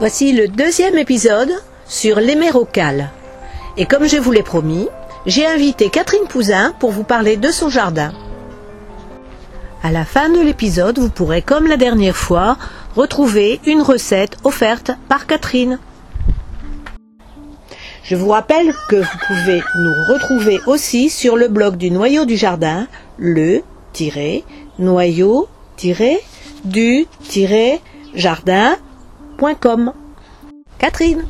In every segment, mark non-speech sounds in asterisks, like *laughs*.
Voici le deuxième épisode sur l'hémérocale. Et comme je vous l'ai promis, j'ai invité Catherine Pouzin pour vous parler de son jardin. À la fin de l'épisode, vous pourrez, comme la dernière fois, retrouver une recette offerte par Catherine. Je vous rappelle que vous pouvez nous retrouver aussi sur le blog du noyau du jardin, le-noyau-du-jardin.com. Catherine.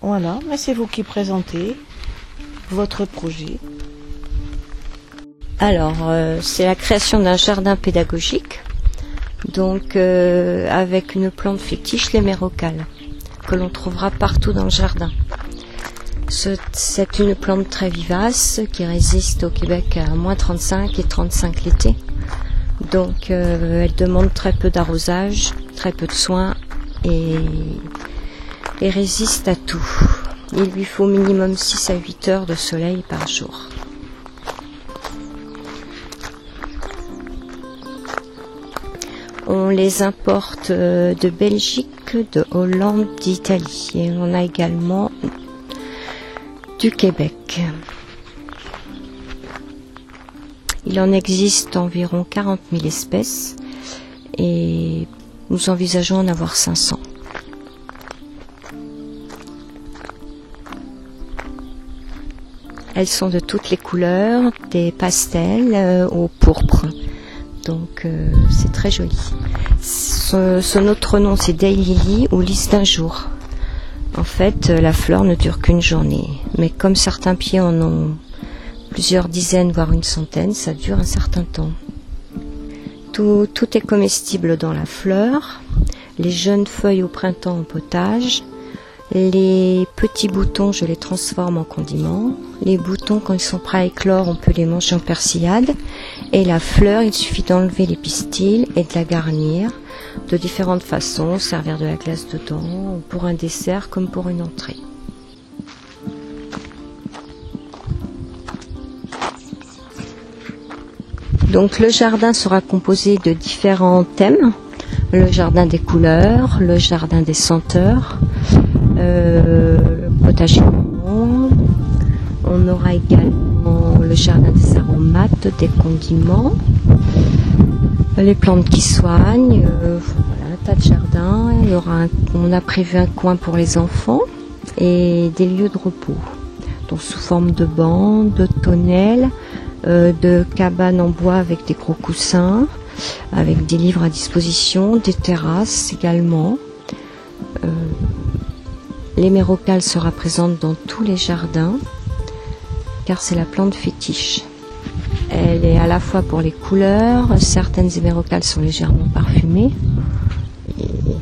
Voilà, mais c'est vous qui présentez votre projet. Alors, euh, c'est la création d'un jardin pédagogique, donc euh, avec une plante fétiche, l'hémérocale, que l'on trouvera partout dans le jardin. Ce- C'est une plante très vivace qui résiste au Québec à moins 35 et 35 l'été. Donc, euh, elle demande très peu d'arrosage, très peu de soins et, résiste à tout. Il lui faut minimum 6 à 8 heures de soleil par jour. On les importe euh, de Belgique, de Hollande, d'Italie. Et on a également du Québec. Il en existe environ 40 000 espèces et nous envisageons en avoir 500. Elles sont de toutes les couleurs, des pastels euh, au pourpre. Donc euh, c'est très joli. Son, son autre nom c'est Daylily ou lys d'un jour. En fait, euh, la fleur ne dure qu'une journée. Mais comme certains pieds en ont plusieurs dizaines, voire une centaine, ça dure un certain temps. Tout, est comestible dans la fleur. Les jeunes feuilles au printemps en potage. Les petits boutons, je les transforme en condiments. Les boutons, quand ils sont prêts à éclore, on peut les manger en persillade. Et la fleur, il suffit d'enlever les pistils et de la garnir de différentes façons, servir de la glace dedans, pour un dessert comme pour une entrée. Donc le jardin sera composé de différents thèmes. Le jardin des couleurs, le jardin des senteurs, euh, le potager. On aura également le jardin des aromates, des condiments, les plantes qui soignent, euh, un tas de jardins. On a prévu un coin pour les enfants et des lieux de repos, donc sous forme de bancs, de tonnelles, de cabanes en bois avec des gros coussins, avec des livres à disposition, des terrasses également. Euh, L'hémérocale sera présente dans tous les jardins car c'est la plante fétiche. Elle est à la fois pour les couleurs, certaines hémérocales sont légèrement parfumées,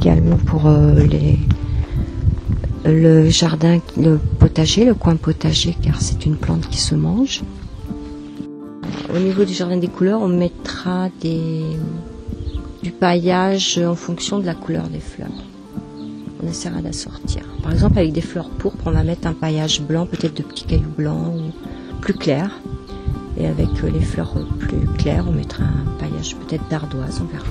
également pour euh, les, le jardin, le potager, le coin potager, car c'est une plante qui se mange. Au niveau du jardin des couleurs, on mettra du paillage en fonction de la couleur des fleurs. On essaiera d'assortir. Par exemple, avec des fleurs pourpres, on va mettre un paillage blanc, peut-être de petits cailloux blancs ou plus clairs. Et avec euh, les fleurs plus claires, on mettra un paillage peut-être d'ardoise, on verra.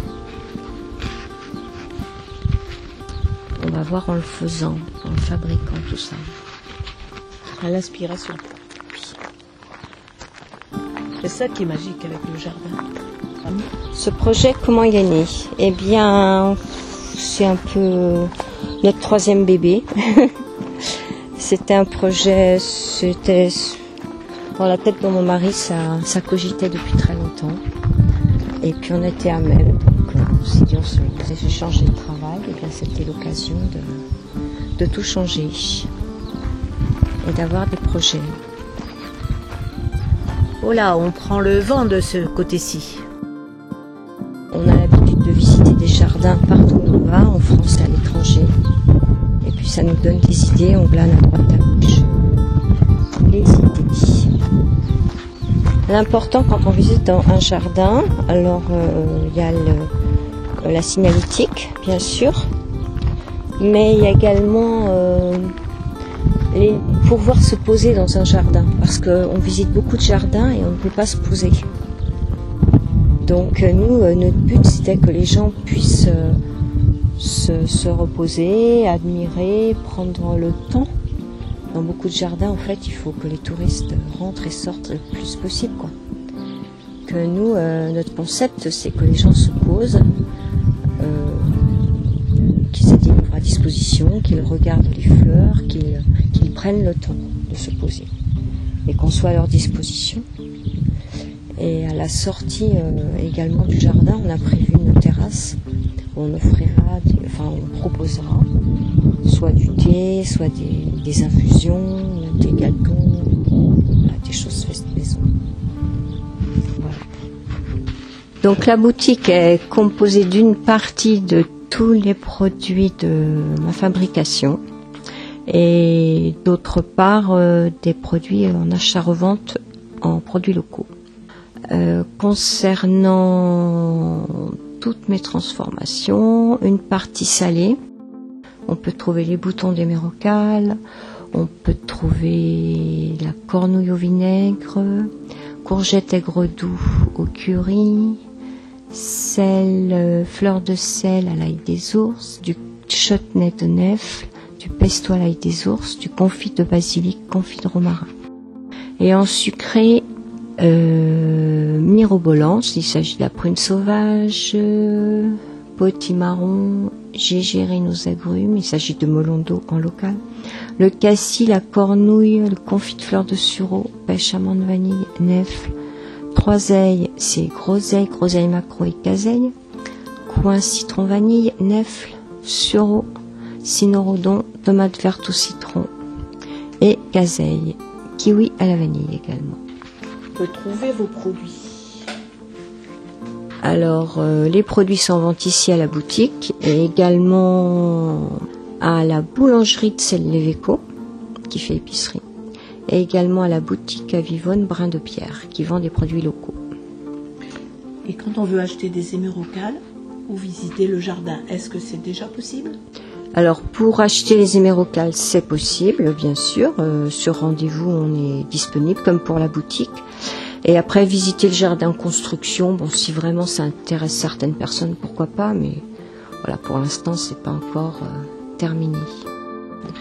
On va voir en le faisant, en le fabriquant tout ça. À l'inspiration. C'est ça qui est magique avec le jardin. Ce projet, comment il est né? Eh bien, c'est un peu notre troisième bébé. *laughs* c'était un projet, c'était dans la tête de mon mari, ça, cogitait depuis très longtemps. Et puis on était à même, donc euh, on s'est dit on se faisait changer de travail, et bien c'était l'occasion de tout changer et d'avoir des projets. Oh on prend le vent de ce côté-ci. On a l'habitude de visiter des jardins partout où on va, en France et à l'étranger. Et puis ça nous donne des idées, on glane à droite à gauche. Les idées. L'important quand on visite dans un jardin, alors euh, il y a la signalétique, bien sûr, mais il y a également euh, les- pouvoir se poser dans un jardin, parce qu'on visite beaucoup de jardins et on ne peut pas se poser. Donc euh, nous, euh, notre but, c'était que les gens puissent euh, se, reposer, admirer, prendre le temps. Dans beaucoup de jardins, en fait, il faut que les touristes rentrent et sortent le plus possible. Nous, notre concept, c'est que les gens se posent, qu'ils aient des à disposition, qu'ils regardent les fleurs, qu'ils prennent le temps de se poser et qu'on soit à leur disposition. Et à la sortie euh, également du jardin, on a prévu une terrasse où on offrira, enfin on proposera soit du thé, soit des, infusions, des gâteaux, des choses faites maison. Donc la boutique est composée d'une partie de tous les produits de ma fabrication et d'autre part euh, des produits en achat-revente en produits locaux. Euh, concernant toutes mes transformations, une partie salée, on peut trouver les boutons d'émérocale, on peut trouver la cornouille au vinaigre, courgette aigre doux au curry, sel, euh, fleur de sel à l'ail des ours, du chutney de nèfle, du pesto à l'ail des ours, du confit de basilic, confit de romarin. Et en sucré, euh, mirobolance, il s'agit de la prune sauvage, potimarron, gégérine aux agrumes, il s'agit de melon d'eau en local. Le cassis, la cornouille, le confit de fleurs de sureau, pêche amande vanille, nèfle. Trois ailes, c'est groseille, groseille macro et caseille. Coin citron vanille, nèfle, sureau, cynorhodon, tomate verte au citron et caseille. Kiwi à la vanille également peut trouver vos produits? Alors, euh, les produits sont vendus ici à la boutique et également à la boulangerie de Celle Lévéco qui fait épicerie et également à la boutique à Vivonne Brin de Pierre qui vend des produits locaux. Et quand on veut acheter des émerocales ou visiter le jardin, est-ce que c'est déjà possible? Alors pour acheter les émérocales, c'est possible, bien sûr. Euh, sur rendez-vous, on est disponible, comme pour la boutique. Et après, visiter le jardin construction, bon, si vraiment ça intéresse certaines personnes, pourquoi pas, mais voilà, pour l'instant, c'est pas encore euh, terminé.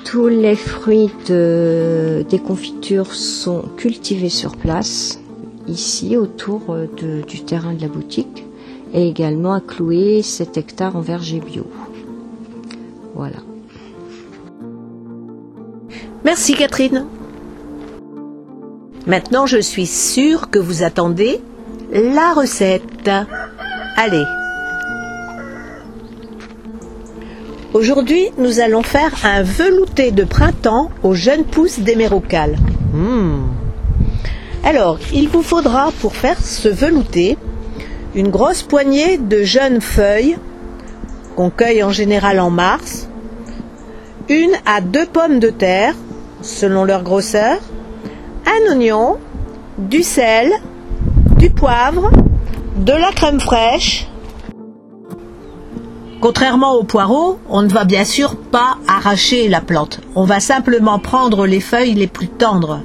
Tous les fruits des confitures sont cultivés sur place, ici, autour euh, du terrain de la boutique, et également à clouer 7 hectares en verger bio. Voilà. Merci Catherine. Maintenant, je suis sûre que vous attendez la recette. Allez. Aujourd'hui, nous allons faire un velouté de printemps aux jeunes pousses d'émérocale. Hmm. Alors, il vous faudra pour faire ce velouté une grosse poignée de jeunes feuilles qu'on cueille en général en mars, une à deux pommes de terre, selon leur grosseur, un oignon, du sel, du poivre, de la crème fraîche. Contrairement au poireau, on ne va bien sûr pas arracher la plante. On va simplement prendre les feuilles les plus tendres.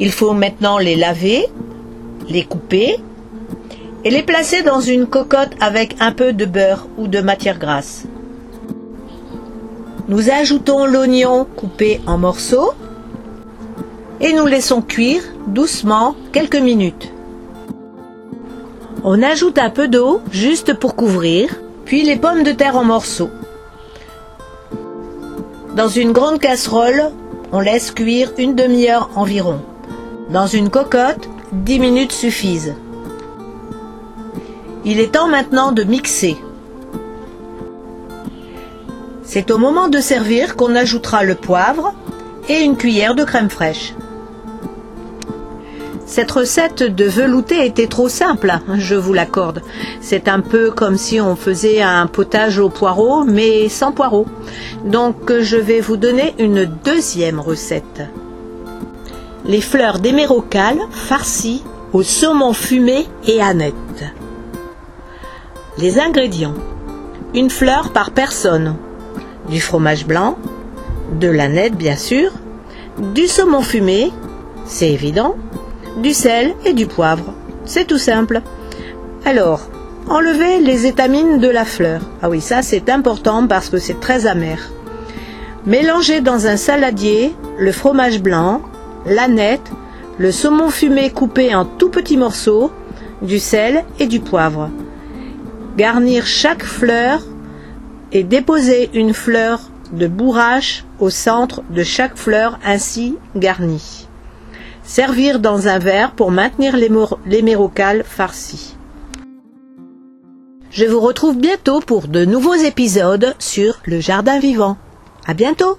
Il faut maintenant les laver, les couper et les placer dans une cocotte avec un peu de beurre ou de matière grasse. Nous ajoutons l'oignon coupé en morceaux et nous laissons cuire doucement quelques minutes. On ajoute un peu d'eau juste pour couvrir, puis les pommes de terre en morceaux. Dans une grande casserole, on laisse cuire une demi-heure environ. Dans une cocotte, 10 minutes suffisent. Il est temps maintenant de mixer. C'est au moment de servir qu'on ajoutera le poivre et une cuillère de crème fraîche. Cette recette de velouté était trop simple, je vous l'accorde. C'est un peu comme si on faisait un potage au poireau, mais sans poireau. Donc je vais vous donner une deuxième recette. Les fleurs d'émérocale farcies au saumon fumé et aneth. Les ingrédients. Une fleur par personne. Du fromage blanc, de la nette bien sûr, du saumon fumé, c'est évident, du sel et du poivre. C'est tout simple. Alors, Enlevez les étamines de la fleur. Ah oui, ça c'est important parce que c'est très amer. Mélangez dans un saladier le fromage blanc, l'aneth, le saumon fumé coupé en tout petits morceaux, du sel et du poivre. Garnir chaque fleur et déposer une fleur de bourrache au centre de chaque fleur ainsi garnie. Servir dans un verre pour maintenir l'hémérocale farci. Je vous retrouve bientôt pour de nouveaux épisodes sur le jardin vivant. À bientôt!